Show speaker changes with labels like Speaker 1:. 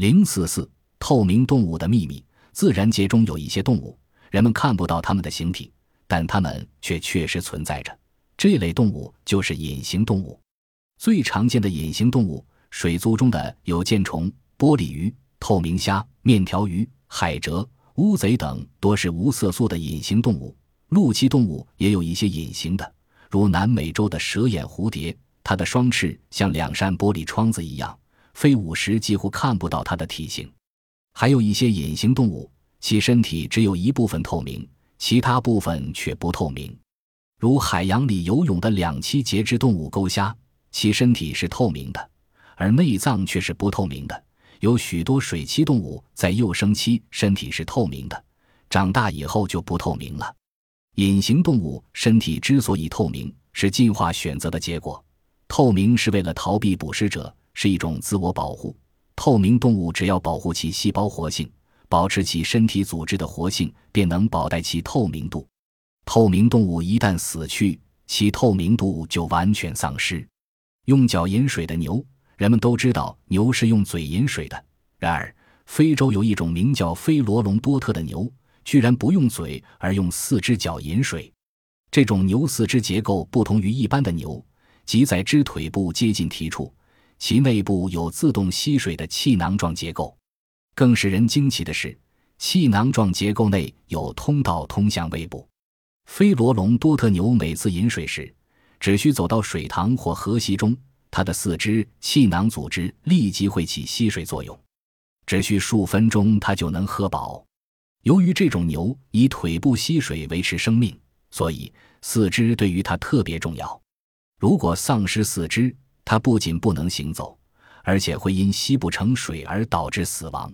Speaker 1: 零四四透明动物的秘密。自然界中有一些动物，人们看不到它们的形体，但它们却确实存在着。这类动物就是隐形动物。最常见的隐形动物，水族中的有剑虫、玻璃鱼、透明虾、面条鱼、海蜇、乌贼等，多是无色素的隐形动物。陆栖动物也有一些隐形的，如南美洲的蛇眼蝴蝶，它的双翅像两扇玻璃窗子一样。飞舞时几乎看不到它的体型，还有一些隐形动物，其身体只有一部分透明，其他部分却不透明。如海洋里游泳的两栖节肢动物钩虾，其身体是透明的，而内脏却是不透明的。有许多水栖动物在幼生期身体是透明的，长大以后就不透明了。隐形动物身体之所以透明，是进化选择的结果。透明是为了逃避捕食者。是一种自我保护。透明动物只要保护其细胞活性，保持其身体组织的活性，便能保带其透明度。透明动物一旦死去，其透明度就完全丧失。用脚饮水的牛，人们都知道牛是用嘴饮水的。然而，非洲有一种名叫菲罗隆多特的牛，居然不用嘴，而用四只脚饮水。这种牛四肢结构不同于一般的牛，即在肢腿部接近蹄处。其内部有自动吸水的气囊状结构，更使人惊奇的是，气囊状结构内有通道通向胃部。菲罗龙多特牛每次饮水时，只需走到水塘或河溪中，它的四肢气囊组织立即会起吸水作用，只需数分钟，它就能喝饱。由于这种牛以腿部吸水维持生命，所以四肢对于它特别重要。如果丧失四肢，它不仅不能行走，而且会因吸不成水而导致死亡。